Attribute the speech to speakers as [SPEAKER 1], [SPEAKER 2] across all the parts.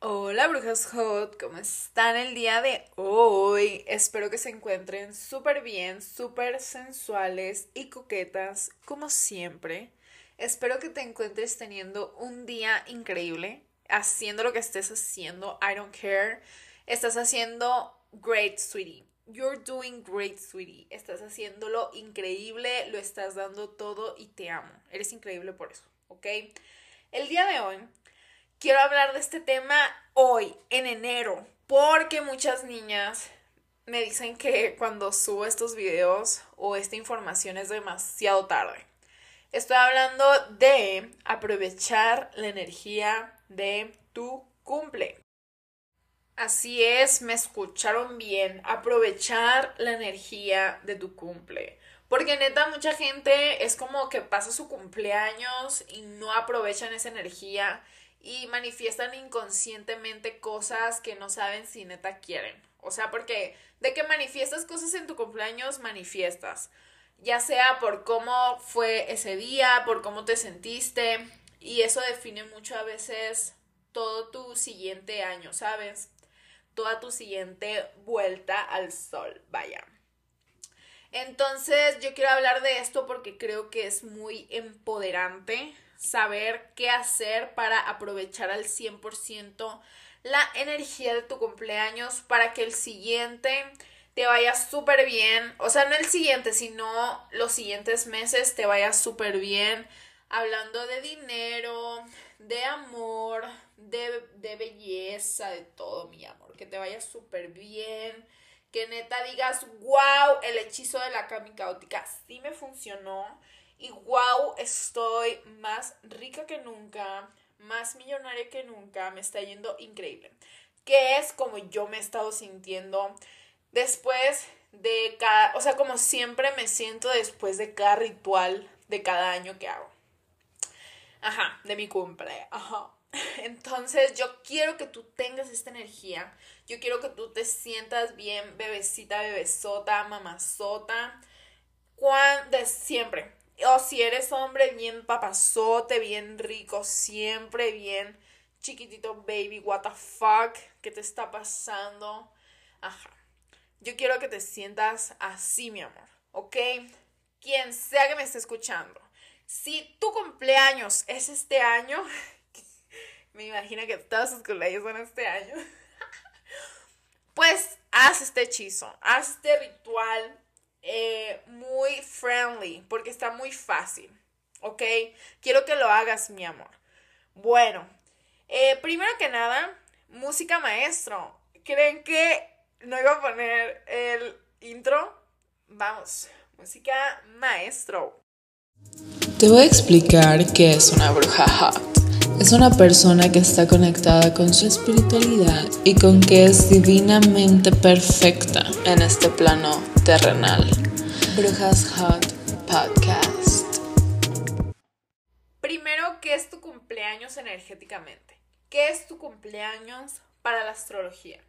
[SPEAKER 1] Hola brujas hot, ¿cómo están el día de hoy? Espero que se encuentren súper bien, súper sensuales y coquetas, como siempre. Espero que te encuentres teniendo un día increíble, haciendo lo que estés haciendo, I don't care. Estás haciendo great, sweetie. You're doing great, sweetie. Estás haciéndolo increíble, lo estás dando todo y te amo. Eres increíble por eso, ¿ok? El día de hoy quiero hablar de este tema hoy, en enero, porque muchas niñas me dicen que cuando subo estos videos o esta información es demasiado tarde. Estoy hablando de aprovechar la energía de tu cumple. Así es, me escucharon bien. Aprovechar la energía de tu cumple. Porque neta, mucha gente es como que pasa su cumpleaños y no aprovechan esa energía y manifiestan inconscientemente cosas que no saben si neta quieren. O sea, porque de que manifiestas cosas en tu cumpleaños, manifiestas. Ya sea por cómo fue ese día, por cómo te sentiste. Y eso define mucho a veces todo tu siguiente año, ¿sabes? Toda tu siguiente vuelta al sol, vaya. Entonces yo quiero hablar de esto porque creo que es muy empoderante saber qué hacer para aprovechar al 100% la energía de tu cumpleaños para que el siguiente te vaya súper bien. O sea, no el siguiente, sino los siguientes meses te vaya súper bien. Hablando de dinero, de amor, de, de belleza, de todo, mi amor. Que te vaya súper bien. Que neta digas, wow, el hechizo de la cami caótica sí me funcionó y wow, estoy más rica que nunca, más millonaria que nunca, me está yendo increíble. Que es como yo me he estado sintiendo después de cada, o sea, como siempre me siento después de cada ritual de cada año que hago. Ajá, de mi cumple. Ajá. Entonces yo quiero que tú tengas esta energía. Yo quiero que tú te sientas bien, bebecita, bebesota, mamazota. Cuando, de siempre o si eres hombre, bien papazote, bien rico, siempre bien chiquitito, baby, what the fuck, ¿qué te está pasando? Ajá. Yo quiero que te sientas así, mi amor, ¿ok? Quien sea que me esté escuchando. Si tu cumpleaños es este año, me imagino que todos tus cumpleaños son este año, pues haz este hechizo, haz este ritual eh, muy friendly, porque está muy fácil, ¿ok? Quiero que lo hagas, mi amor. Bueno, eh, primero que nada, música maestro. ¿Creen que no iba a poner el intro? Vamos, música maestro.
[SPEAKER 2] Te voy a explicar qué es una bruja hot. Es una persona que está conectada con su espiritualidad y con que es divinamente perfecta en este plano terrenal. Brujas Hot Podcast.
[SPEAKER 1] Primero, ¿qué es tu cumpleaños energéticamente? ¿Qué es tu cumpleaños para la astrología?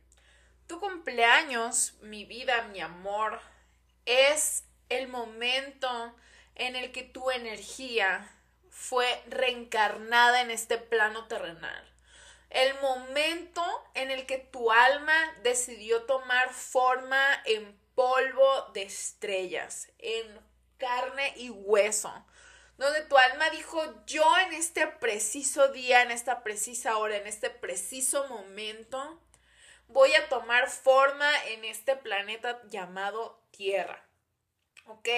[SPEAKER 1] Tu cumpleaños, mi vida, mi amor, es el momento en el que tu energía fue reencarnada en este plano terrenal. El momento en el que tu alma decidió tomar forma en polvo de estrellas, en carne y hueso, donde tu alma dijo, yo en este preciso día, en esta precisa hora, en este preciso momento, voy a tomar forma en este planeta llamado Tierra. ¿Ok?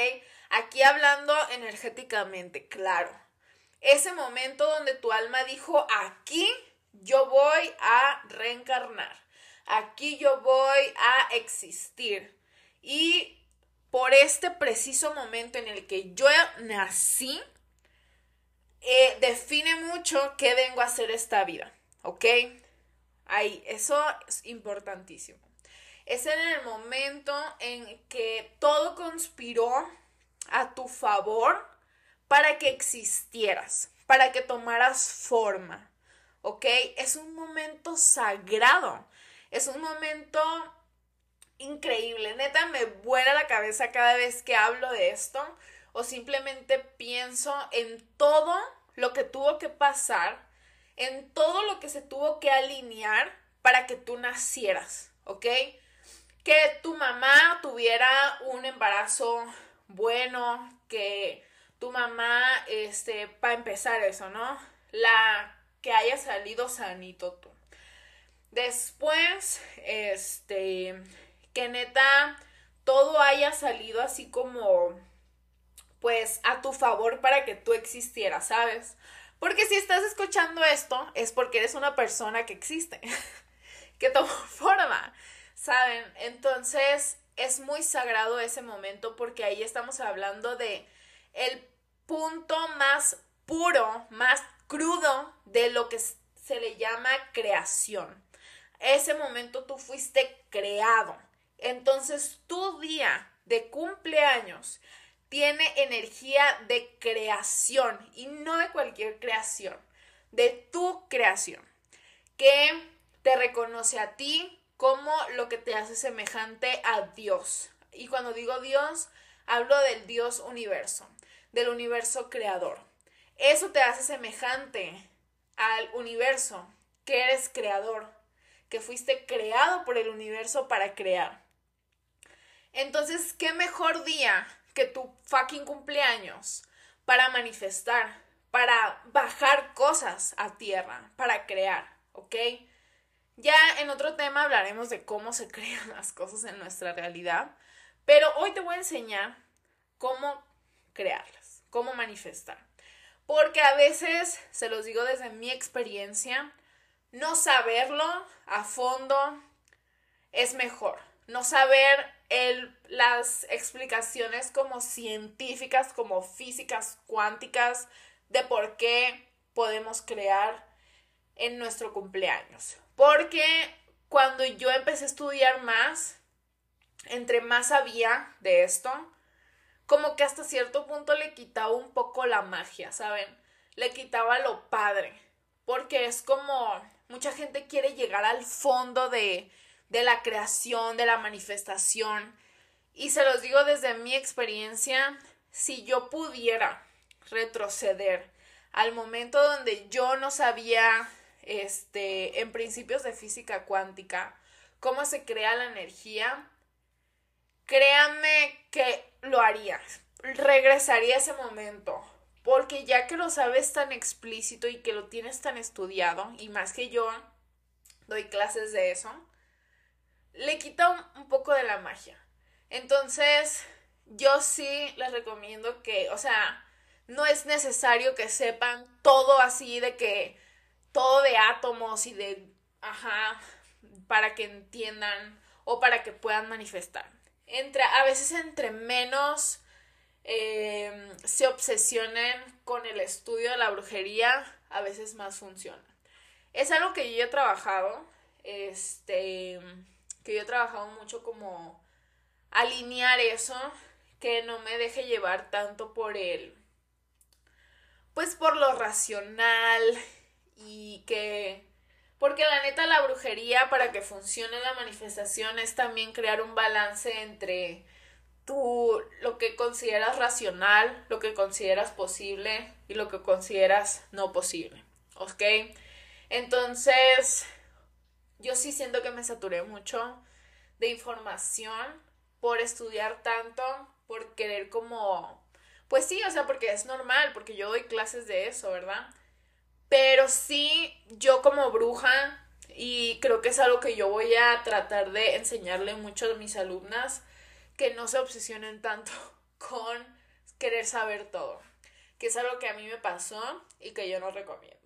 [SPEAKER 1] Aquí hablando energéticamente, claro ese momento donde tu alma dijo, aquí yo voy a reencarnar, aquí yo voy a existir. Y por este preciso momento en el que yo nací, eh, define mucho qué vengo a hacer esta vida, ¿ok? Ahí, eso es importantísimo. Es en el momento en que todo conspiró a tu favor para que existieras, para que tomaras forma, ¿ok? Es un momento sagrado, es un momento increíble, neta me vuela la cabeza cada vez que hablo de esto o simplemente pienso en todo lo que tuvo que pasar en todo lo que se tuvo que alinear para que tú nacieras, ¿ok? Que tu mamá tuviera un embarazo bueno, que tu mamá, este, para empezar eso, ¿no? La que haya salido sanito tú. Después, este, que neta, todo haya salido así como, pues, a tu favor para que tú existieras, ¿sabes? Porque si estás escuchando esto, es porque eres una persona que existe, que tomó forma, ¿saben? Entonces, es muy sagrado ese momento porque ahí estamos hablando de el punto más puro, más crudo de lo que se le llama creación. Ese momento tú fuiste creado. Entonces tu día de cumpleaños tiene energía de creación y no de cualquier creación, de tu creación, que te reconoce a ti como lo que te hace semejante a Dios. Y cuando digo Dios, hablo del Dios universo, del universo creador. Eso te hace semejante al universo, que eres creador, que fuiste creado por el universo para crear. Entonces, ¿qué mejor día que tu fucking cumpleaños para manifestar, para bajar cosas a tierra, para crear, ¿ok? Ya en otro tema hablaremos de cómo se crean las cosas en nuestra realidad, pero hoy te voy a enseñar cómo crearlas, cómo manifestar. Porque a veces, se los digo desde mi experiencia, no saberlo a fondo es mejor. No saber el, las explicaciones como científicas, como físicas, cuánticas, de por qué podemos crear en nuestro cumpleaños. Porque cuando yo empecé a estudiar más, entre más sabía de esto, como que hasta cierto punto le quitaba un poco la magia, ¿saben? Le quitaba lo padre. Porque es como mucha gente quiere llegar al fondo de, de la creación, de la manifestación. Y se los digo desde mi experiencia, si yo pudiera retroceder al momento donde yo no sabía este, en principios de física cuántica, cómo se crea la energía, créanme que lo haría. Regresaría a ese momento. Porque ya que lo sabes tan explícito y que lo tienes tan estudiado, y más que yo doy clases de eso, le quita un, un poco de la magia. Entonces, yo sí les recomiendo que, o sea, no es necesario que sepan todo así de que todo de átomos y de, ajá, para que entiendan o para que puedan manifestar. Entre, a veces entre menos em, se obsesionen con el estudio de la brujería, a veces más funciona. Es algo que yo he trabajado, este, que yo he trabajado mucho como alinear eso, que no me deje llevar tanto por el, pues por lo racional y que... Porque la neta la brujería para que funcione la manifestación es también crear un balance entre tú lo que consideras racional, lo que consideras posible y lo que consideras no posible. ¿Ok? Entonces, yo sí siento que me saturé mucho de información por estudiar tanto, por querer como... Pues sí, o sea, porque es normal, porque yo doy clases de eso, ¿verdad? Pero sí, yo como bruja, y creo que es algo que yo voy a tratar de enseñarle mucho a mis alumnas, que no se obsesionen tanto con querer saber todo, que es algo que a mí me pasó y que yo no recomiendo.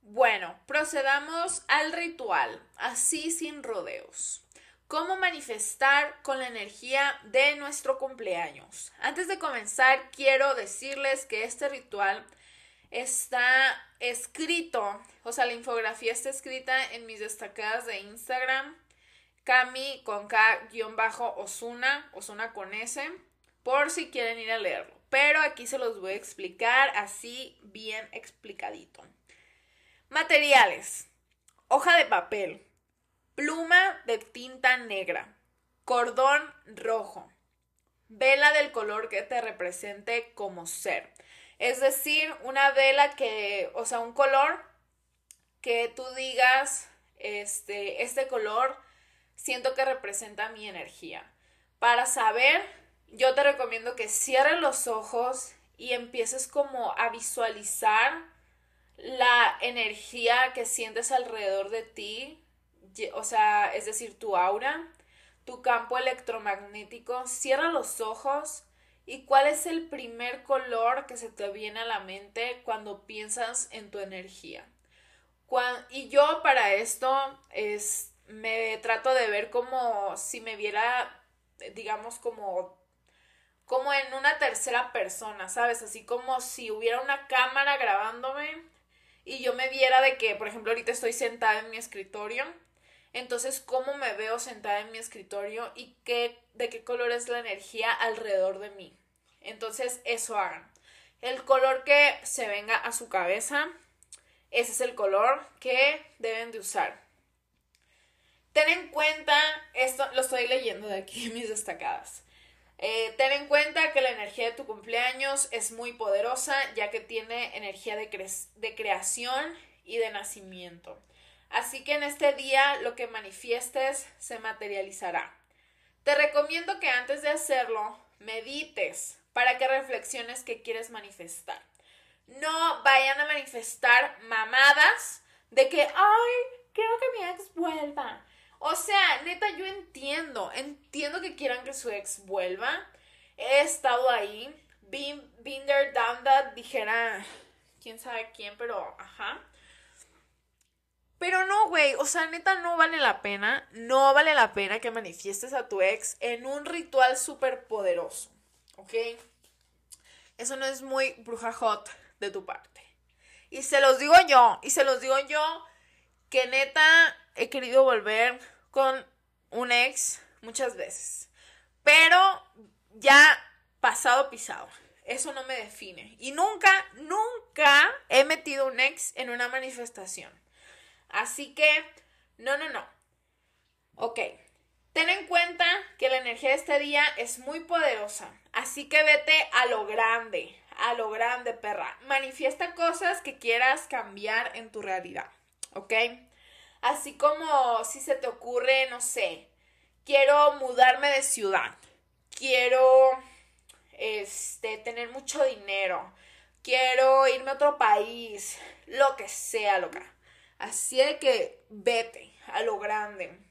[SPEAKER 1] Bueno, procedamos al ritual, así sin rodeos. ¿Cómo manifestar con la energía de nuestro cumpleaños? Antes de comenzar, quiero decirles que este ritual está escrito, o sea, la infografía está escrita en mis destacadas de Instagram, Cami con K-Osuna, Osuna con S, por si quieren ir a leerlo. Pero aquí se los voy a explicar así bien explicadito. Materiales. Hoja de papel. Pluma de tinta negra. Cordón rojo. Vela del color que te represente como ser. Es decir, una vela que, o sea, un color que tú digas, este, este color siento que representa mi energía. Para saber, yo te recomiendo que cierres los ojos y empieces como a visualizar la energía que sientes alrededor de ti, o sea, es decir, tu aura, tu campo electromagnético, cierra los ojos y cuál es el primer color que se te viene a la mente cuando piensas en tu energía. y yo para esto es, me trato de ver como si me viera, digamos, como como en una tercera persona, ¿sabes? Así como si hubiera una cámara grabándome y yo me viera de que, por ejemplo, ahorita estoy sentada en mi escritorio. Entonces, ¿cómo me veo sentada en mi escritorio y qué, de qué color es la energía alrededor de mí? Entonces, eso hagan. El color que se venga a su cabeza, ese es el color que deben de usar. Ten en cuenta, esto lo estoy leyendo de aquí mis destacadas. Eh, ten en cuenta que la energía de tu cumpleaños es muy poderosa ya que tiene energía de, de creación y de nacimiento. Así que en este día lo que manifiestes se materializará. Te recomiendo que antes de hacerlo medites para que reflexiones qué quieres manifestar. No vayan a manifestar mamadas de que, ay, quiero que mi ex vuelva. O sea, neta, yo entiendo, entiendo que quieran que su ex vuelva. He estado ahí, been, there, done that, dijera quién sabe quién, pero ajá. Pero no, güey, o sea, neta, no vale la pena, no vale la pena que manifiestes a tu ex en un ritual súper poderoso, ¿ok? Eso no es muy bruja hot de tu parte. Y se los digo yo, y se los digo yo, que neta he querido volver con un ex muchas veces. Pero ya pasado pisado. Eso no me define. Y nunca, nunca he metido un ex en una manifestación. Así que, no, no, no. Ok. Ten en cuenta que la energía de este día es muy poderosa. Así que vete a lo grande, a lo grande, perra. Manifiesta cosas que quieras cambiar en tu realidad. ¿Ok? Así como si se te ocurre, no sé, quiero mudarme de ciudad, quiero este, tener mucho dinero, quiero irme a otro país, lo que sea, loca. Así de que vete a lo grande.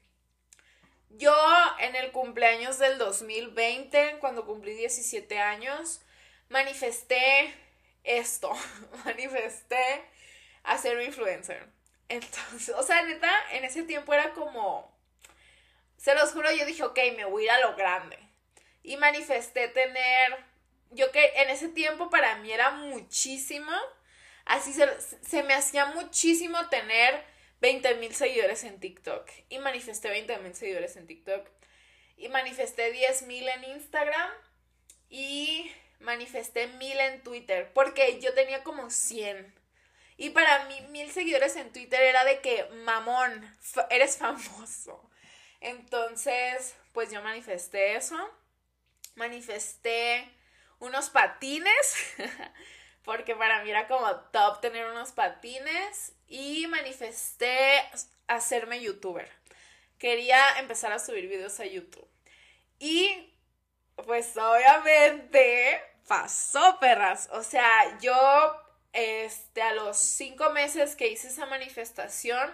[SPEAKER 1] Yo en el cumpleaños del 2020, cuando cumplí 17 años, manifesté esto, manifesté a ser influencer. Entonces, o sea, neta, en ese tiempo era como, se los juro, yo dije, ok, me voy a ir a lo grande. Y manifesté tener, yo que en ese tiempo para mí era muchísimo, así se, me hacía muchísimo tener 20 mil seguidores en TikTok. Y manifesté 20 mil seguidores en TikTok. Y manifesté 10 mil en Instagram. Y manifesté mil en Twitter. Porque yo tenía como 100. Y para mí, mil seguidores en Twitter era de que, mamón, eres famoso. Entonces, pues yo manifesté eso. Manifesté unos patines, porque para mí era como top tener unos patines. Y manifesté hacerme youtuber. Quería empezar a subir videos a YouTube. Y pues obviamente pasó, perras. O sea, yo este, a los cinco meses que hice esa manifestación,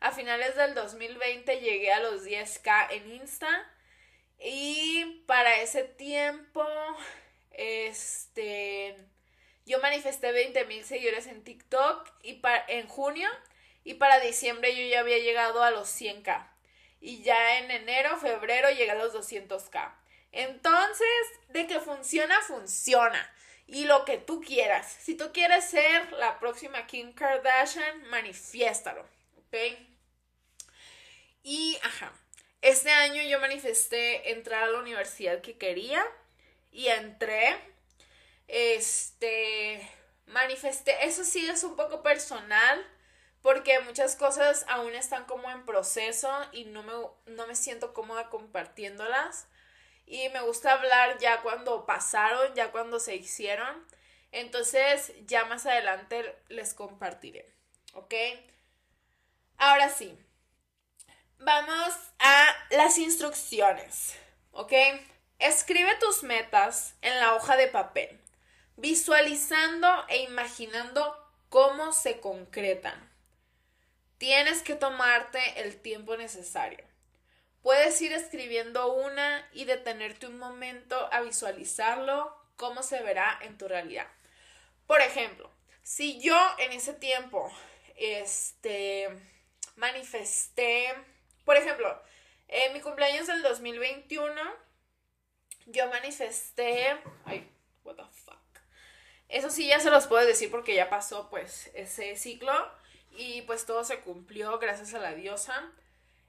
[SPEAKER 1] a finales del 2020 llegué a los 10k en Insta. Y para ese tiempo, este, yo manifesté 20 mil seguidores en TikTok y en junio. Y para diciembre yo ya había llegado a los 100k. Y ya en enero, febrero llegué a los 200k. Entonces, de que funciona, funciona y lo que tú quieras. Si tú quieres ser la próxima Kim Kardashian, manifiéstalo, ¿ok? Y, ajá, este año yo manifesté entrar a la universidad que quería y entré. Este, manifesté, eso sí es un poco personal porque muchas cosas aún están como en proceso y no me, no me siento cómoda compartiéndolas y me gusta hablar ya cuando pasaron, ya cuando se hicieron. Entonces ya más adelante les compartiré, ¿ok? Ahora sí, vamos a las instrucciones, ¿ok? Escribe tus metas en la hoja de papel, visualizando e imaginando cómo se concretan. Tienes que tomarte el tiempo necesario. Puedes ir escribiendo una y detenerte un momento a visualizarlo, cómo se verá en tu realidad. Por ejemplo, si yo en ese tiempo, este, manifesté, por ejemplo, en mi cumpleaños del 2021, yo manifesté, ay, what the fuck. Eso sí ya se los puedo decir porque ya pasó pues ese ciclo y pues todo se cumplió gracias a la diosa.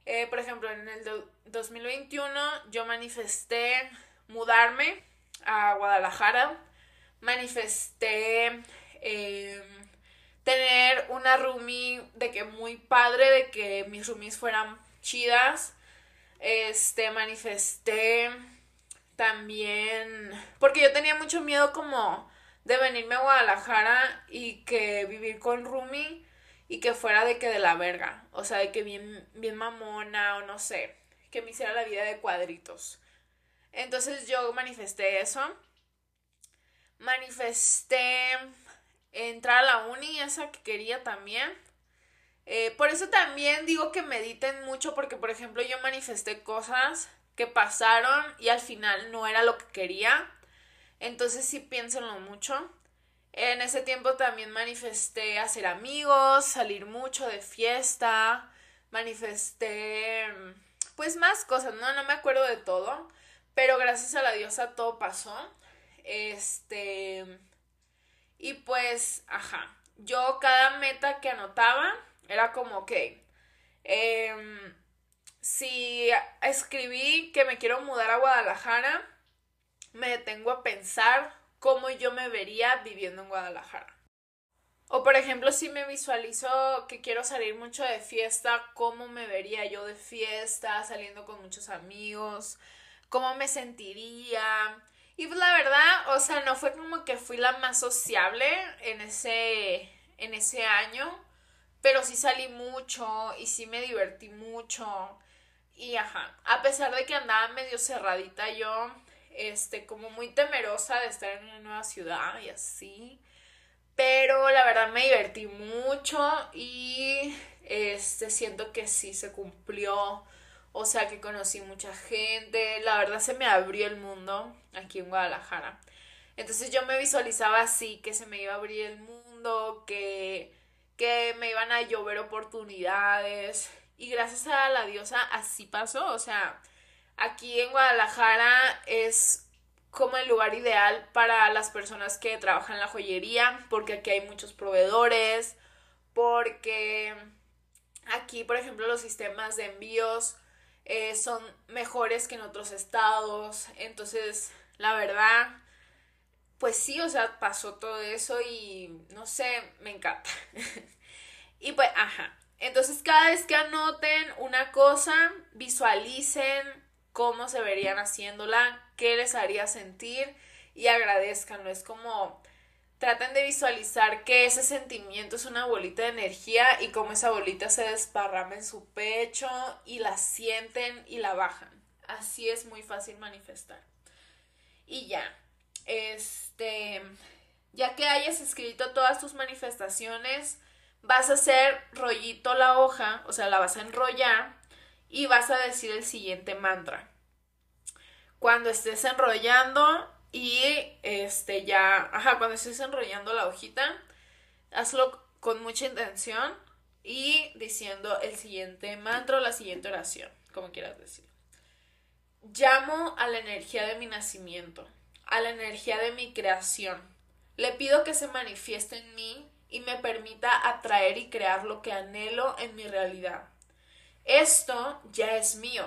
[SPEAKER 1] Eh, por ejemplo, en el 2021 yo manifesté mudarme a Guadalajara, manifesté em, tener una roomie de que muy padre, de que mis roomies fueran chidas. Este, manifesté también, porque yo tenía mucho miedo como de venirme a Guadalajara y que vivir con roomie y que fuera de que de la verga, o sea, de que bien, bien mamona o no sé, que me hiciera la vida de cuadritos. Entonces yo manifesté eso. Manifesté entrar a la uni, esa que quería también. Eh, por eso también digo que mediten mucho porque, por ejemplo, yo manifesté cosas que pasaron y al final no era lo que quería. Entonces sí piénsenlo mucho. En ese tiempo también manifesté hacer amigos, salir mucho de fiesta, manifesté pues más cosas, ¿no? No me acuerdo de todo, pero gracias a la diosa todo pasó. Este y pues, ajá, yo cada meta que anotaba era como, que em, si escribí que me quiero mudar a Guadalajara, me detengo a pensar cómo yo me vería viviendo en Guadalajara. O por ejemplo, si me visualizo que quiero salir mucho de fiesta, cómo me vería yo de fiesta, saliendo con muchos amigos, cómo me sentiría, y pues la verdad, o sea, no fue como que fui la más sociable en ese, en ese año, pero sí salí mucho y sí me divertí mucho. Y ajá, a pesar de que andaba medio cerradita yo, este, como muy temerosa de estar en una nueva ciudad y así. Pero la verdad me divertí mucho y este, siento que sí se cumplió o sea que conocí mucha gente, la verdad se me abrió el mundo aquí en Guadalajara. Entonces yo me visualizaba así, que se me iba a abrir el mundo, que, que me iban a llover oportunidades. Y gracias a la diosa así pasó. O sea, aquí en Guadalajara es como el lugar ideal para las personas que trabajan en la joyería, porque aquí hay muchos proveedores, porque aquí, por ejemplo, los sistemas de envíos eh, son mejores que en otros estados. Entonces, la verdad, pues sí, o sea, pasó todo eso y no sé, me encanta. y pues, ajá. Entonces, cada vez que anoten una cosa, visualicen cómo se verían haciéndola, qué les haría sentir y agradezcanlo. Es como traten de visualizar que ese sentimiento es una bolita de energía y cómo esa bolita se desparrama en su pecho y la sienten y la bajan. Así es muy fácil manifestar. Y ya, este, ya que hayas escrito todas tus manifestaciones, vas a hacer rollito la hoja, o sea, la vas a enrollar y vas a decir el siguiente mantra. Cuando estés enrollando, y este ya, ajá, cuando estés enrollando la hojita, hazlo con mucha intención y diciendo el siguiente mantra o la siguiente oración, como quieras decir. Llamo a la energía de mi nacimiento, a la energía de mi creación. Le pido que se manifieste en mí y me permita atraer y crear lo que anhelo en mi realidad. Esto ya es mío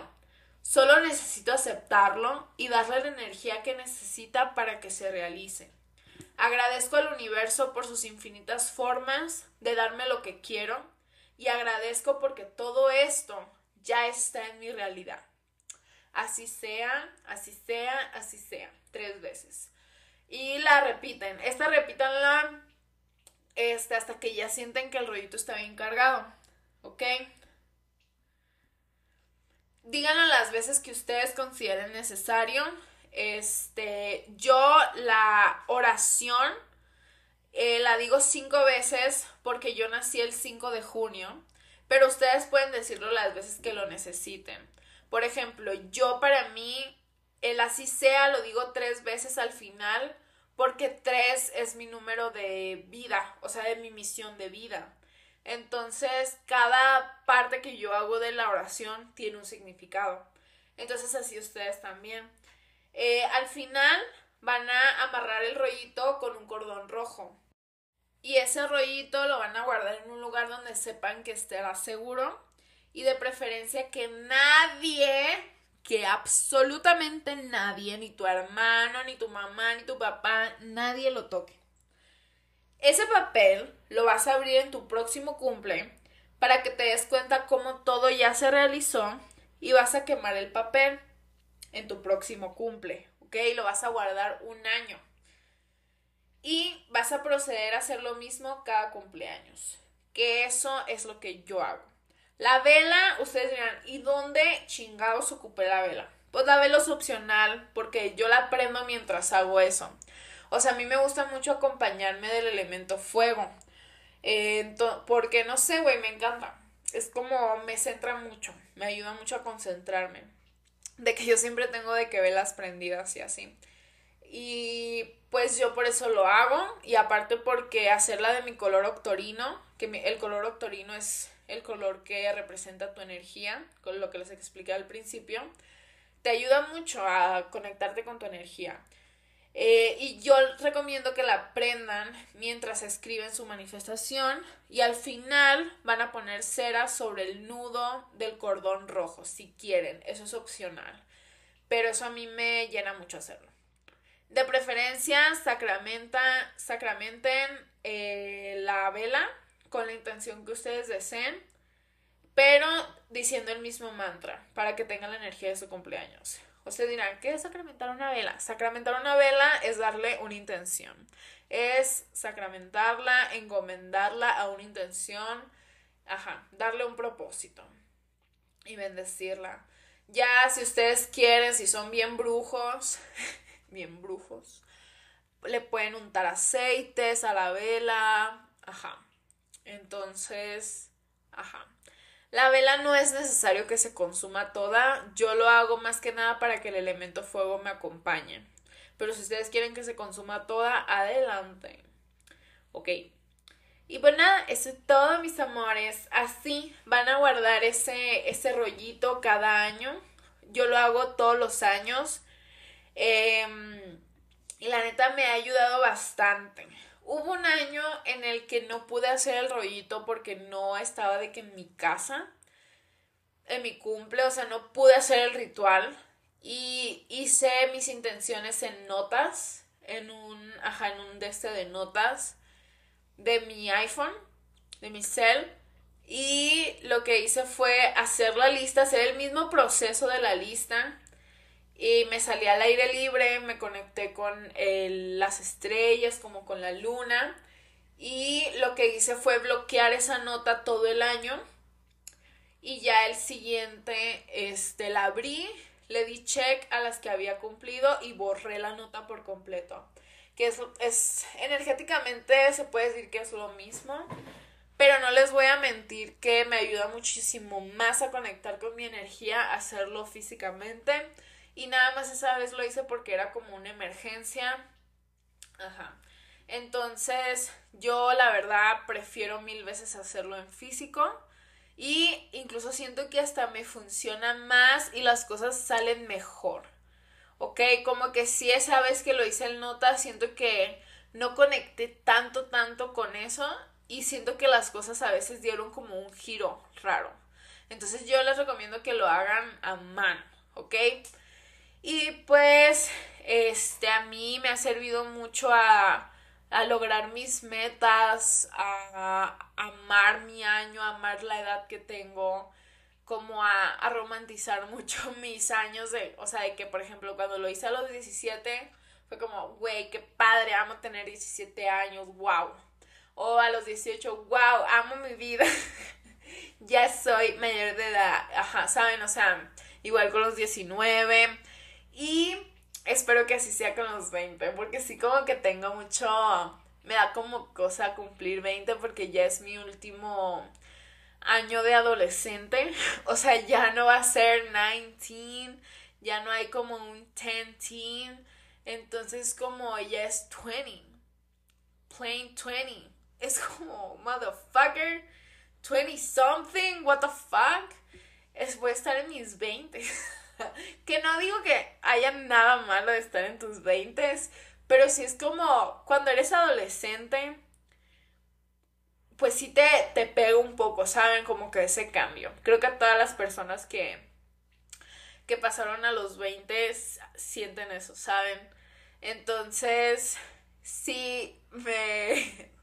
[SPEAKER 1] Solo necesito aceptarlo y darle la energía que necesita para que se realice. Agradezco al universo por sus infinitas formas de darme lo que quiero y agradezco porque todo esto ya está en mi realidad. Así sea, así sea, así sea. Tres veces. Y la repiten. Esta repítanla este, hasta que ya sienten que el rollito está bien cargado. ¿ok? Díganlo las veces que ustedes consideren necesario. Este, yo la oración eh, la digo cinco veces porque yo nací el 5 de junio, pero ustedes pueden decirlo las veces que lo necesiten. Por ejemplo, yo para mí, el así sea lo digo tres veces al final porque tres es mi número de vida, o sea, de mi misión de vida. Entonces, cada parte que yo hago de la oración tiene un significado. Entonces, así ustedes también. Eh, al final van a amarrar el rollito con un cordón rojo. Y ese rollito lo van a guardar en un lugar donde sepan que estará seguro. Y de preferencia que nadie, que absolutamente nadie, ni tu hermano, ni tu mamá, ni tu papá, nadie lo toque. Ese papel lo vas a abrir en tu próximo cumple para que te des cuenta cómo todo ya se realizó y vas a quemar el papel en tu próximo cumple, ¿ok? Lo vas a guardar un año. Y vas a proceder a hacer lo mismo cada cumpleaños. Que eso es lo que yo hago. La vela, ustedes dirán, ¿y dónde chingados ocupé la vela? Pues la vela es opcional porque yo la prendo mientras hago eso. O sea, a mí me gusta mucho acompañarme del elemento fuego. Eh, porque no sé, güey, me encanta. Es como me centra mucho, me ayuda mucho a concentrarme. De que yo siempre tengo de que velas prendidas y así. Y pues yo por eso lo hago. Y aparte porque hacerla de mi color octorino, que el color octorino es el color que representa tu energía, con lo que les expliqué al principio, te ayuda mucho a conectarte con tu energía. Eh, y yo recomiendo que la aprendan mientras escriben su manifestación y al final van a poner cera sobre el nudo del cordón rojo, si quieren, eso es opcional, pero eso a mí me llena mucho hacerlo. De preferencia, sacramenta, sacramenten eh, la vela con la intención que ustedes deseen, pero diciendo el mismo mantra para que tengan la energía de su cumpleaños. Ustedes dirán, ¿qué es sacramentar una vela? Sacramentar una vela es darle una intención. Es sacramentarla, encomendarla a una intención, ajá, darle un propósito y bendecirla. Ya si ustedes quieren, si son bien brujos, bien brujos, le pueden untar aceites a la vela, ajá. Entonces, ajá. La vela no es necesario que se consuma toda, yo lo hago más que nada para que el elemento fuego me acompañe. Pero si ustedes quieren que se consuma toda, adelante. Ok. Y pues nada, eso es todo, mis amores. Así van a guardar ese, ese rollito cada año. Yo lo hago todos los años. Em, y la neta me ha ayudado bastante. Hubo un año en el que no pude hacer el rollito porque no estaba de que en mi casa, en mi cumple, o sea, no pude hacer el ritual y hice mis intenciones en notas, en un, ajá, en un de este de notas de mi iPhone, de mi cel. Y lo que hice fue hacer la lista, hacer el mismo proceso de la lista y me salí al aire libre, me conecté con las estrellas, como con la luna. Y lo que hice fue bloquear esa nota todo el año. Y ya el siguiente, este, la abrí, le di check a las que había cumplido y borré la nota por completo. Que es, es energéticamente se puede decir que es lo mismo. Pero no les voy a mentir que me ayuda muchísimo más a conectar con mi energía, hacerlo físicamente y nada más esa vez lo hice porque era como una emergencia. Ajá. Entonces, yo la verdad prefiero mil veces hacerlo en físico. Y incluso siento que hasta me funciona más y las cosas salen mejor. ¿Ok? Como que si esa vez que lo hice en nota, siento que no conecté tanto, tanto con eso. Y siento que las cosas a veces dieron como un giro raro. Entonces yo les recomiendo que lo hagan a mano. ¿Ok? Y pues, este, a mí me ha servido mucho a, lograr mis metas, a, amar mi año, a amar la edad que tengo, como a, a romantizar mucho mis años de, o sea, de que, por ejemplo, cuando lo hice a los 17, fue como, güey, qué padre, amo tener 17 años, wow. O a los 18, wow, amo mi vida. ya soy mayor de edad, ajá, ¿saben? O sea, igual con los 19 y espero que así sea con los 20, porque sí como que tengo mucho, me da como cosa cumplir 20 porque ya es mi último año de adolescente, o sea, ya no va a ser 19, ya no hay como un 10 teen, entonces como ya es 20, plain 20, es como motherfucker, 20 something, what the fuck, es voy a estar en mis 20. que no digo que haya nada malo de estar en tus 20, pero sí es como cuando eres adolescente, pues sí te, te pega un poco, ¿saben? Como que ese cambio. Creo que a todas las personas que, que pasaron a los 20 sienten eso, ¿saben? Entonces, sí, me...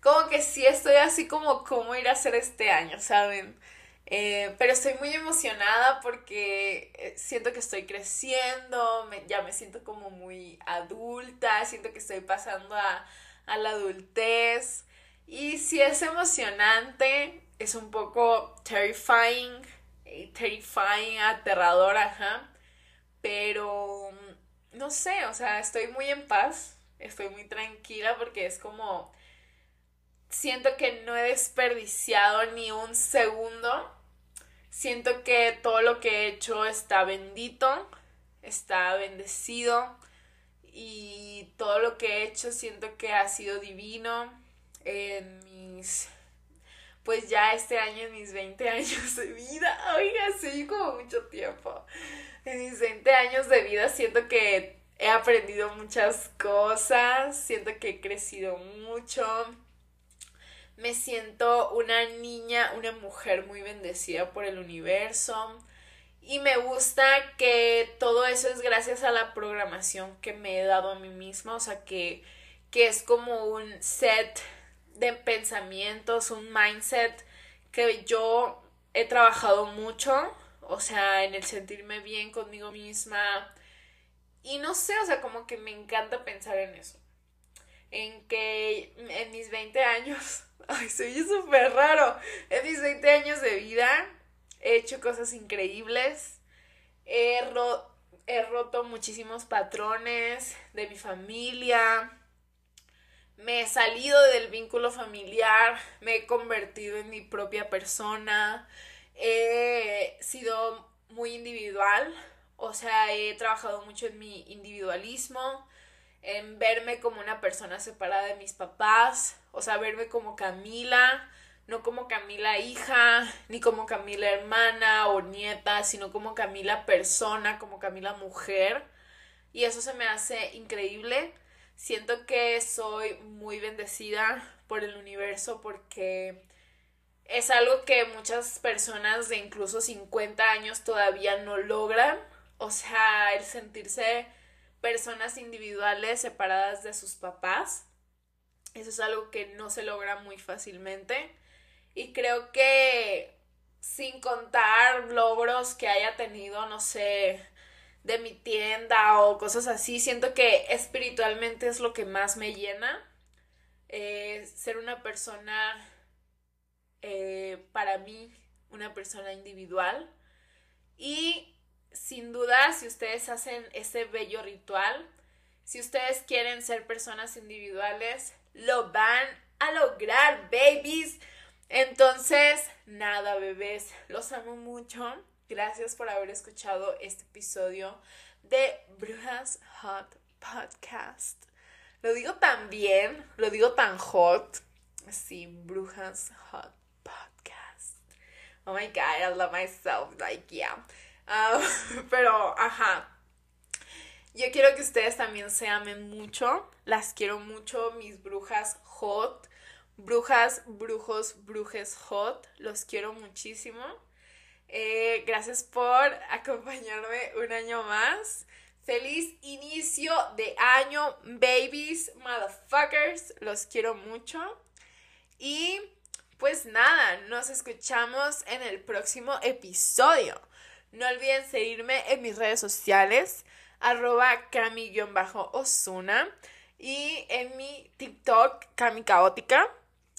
[SPEAKER 1] Como que sí estoy así como cómo ir a hacer este año, ¿saben? Eh, pero estoy muy emocionada porque eh, siento que estoy creciendo, ya me siento como muy adulta, siento que estoy pasando a, a la adultez. Y si es emocionante, es un poco terrifying, eh, terrifying, aterrador, ajá. Pero no sé, o sea, estoy muy en paz, estoy muy tranquila porque es como siento que no he desperdiciado ni un segundo. Siento que todo lo que he hecho está bendito, está bendecido y todo lo que he hecho siento que ha sido divino en mis, pues ya este año, en mis 20 años de vida, oiga, sí, como mucho tiempo. En mis 20 años de vida siento que he aprendido muchas cosas, siento que he crecido mucho. Me siento una niña, una mujer muy bendecida por el universo. Y me gusta que todo eso es gracias a la programación que me he dado a mí misma. O sea, que, que es como un set de pensamientos, un mindset que yo he trabajado mucho, o sea, en el sentirme bien conmigo misma. Y no sé, o sea, como que me encanta pensar en eso. En que en mis 20 años, ay, soy súper raro, mis 20 años de vida he hecho cosas increíbles, he, he roto muchísimos patrones de mi familia, me he salido del vínculo familiar, me he convertido en mi propia persona, he sido muy individual, o sea, he trabajado mucho en mi individualismo, en verme como una persona separada de mis papás, o sea, verme como Camila, no como Camila hija, ni como Camila hermana o nieta, sino como Camila persona, como Camila mujer. Y eso se me hace increíble siento que soy muy bendecida por el universo porque es algo que muchas personas de incluso 50 años todavía no logran. O sea, el sentirse personas individuales separadas de sus papás. Eso es algo que no se logra muy fácilmente. Y creo que sin contar logros que haya tenido, no sé, de mi tienda o cosas así. Siento que espiritualmente es lo que más me llena. Eh, ser una persona, eh, para mí, una persona individual. Y sin duda, si ustedes hacen ese bello ritual, si ustedes quieren ser personas individuales, lo van a lograr, babies. Entonces, nada, bebés, los amo mucho. Gracias por haber escuchado este episodio de Brujas Hot Podcast. Lo digo tan bien, lo digo tan hot. Sí, Brujas Hot Podcast. Oh my god, I love myself. Like, yeah. Ah, pero, ajá. Yo quiero que ustedes también se amen mucho. Las quiero mucho, mis brujas hot. Brujas, brujos, brujes hot. Los quiero muchísimo. Eh, gracias por acompañarme un año más. Feliz inicio de año, babies, motherfuckers. Los quiero mucho. Y pues nada, nos escuchamos en el próximo episodio. No olviden seguirme en mis redes sociales, arroba cami-osuna y en mi TikTok, Cami Caótica.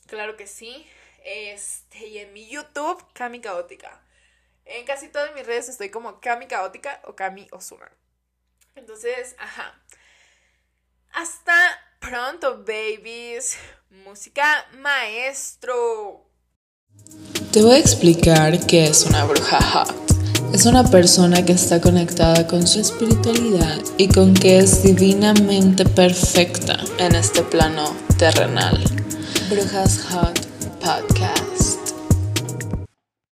[SPEAKER 1] Claro que sí. Este, y en mi YouTube, Cami Caótica. En casi todas mis redes estoy como Cami Caótica o Cami Osuna. Entonces, ajá. Hasta pronto, babies. Música maestro.
[SPEAKER 2] Te voy a explicar qué es una bruja hot. Es una persona que está conectada con su espiritualidad y con que es divinamente perfecta en este plano terrenal. Brujas Hot Podcast.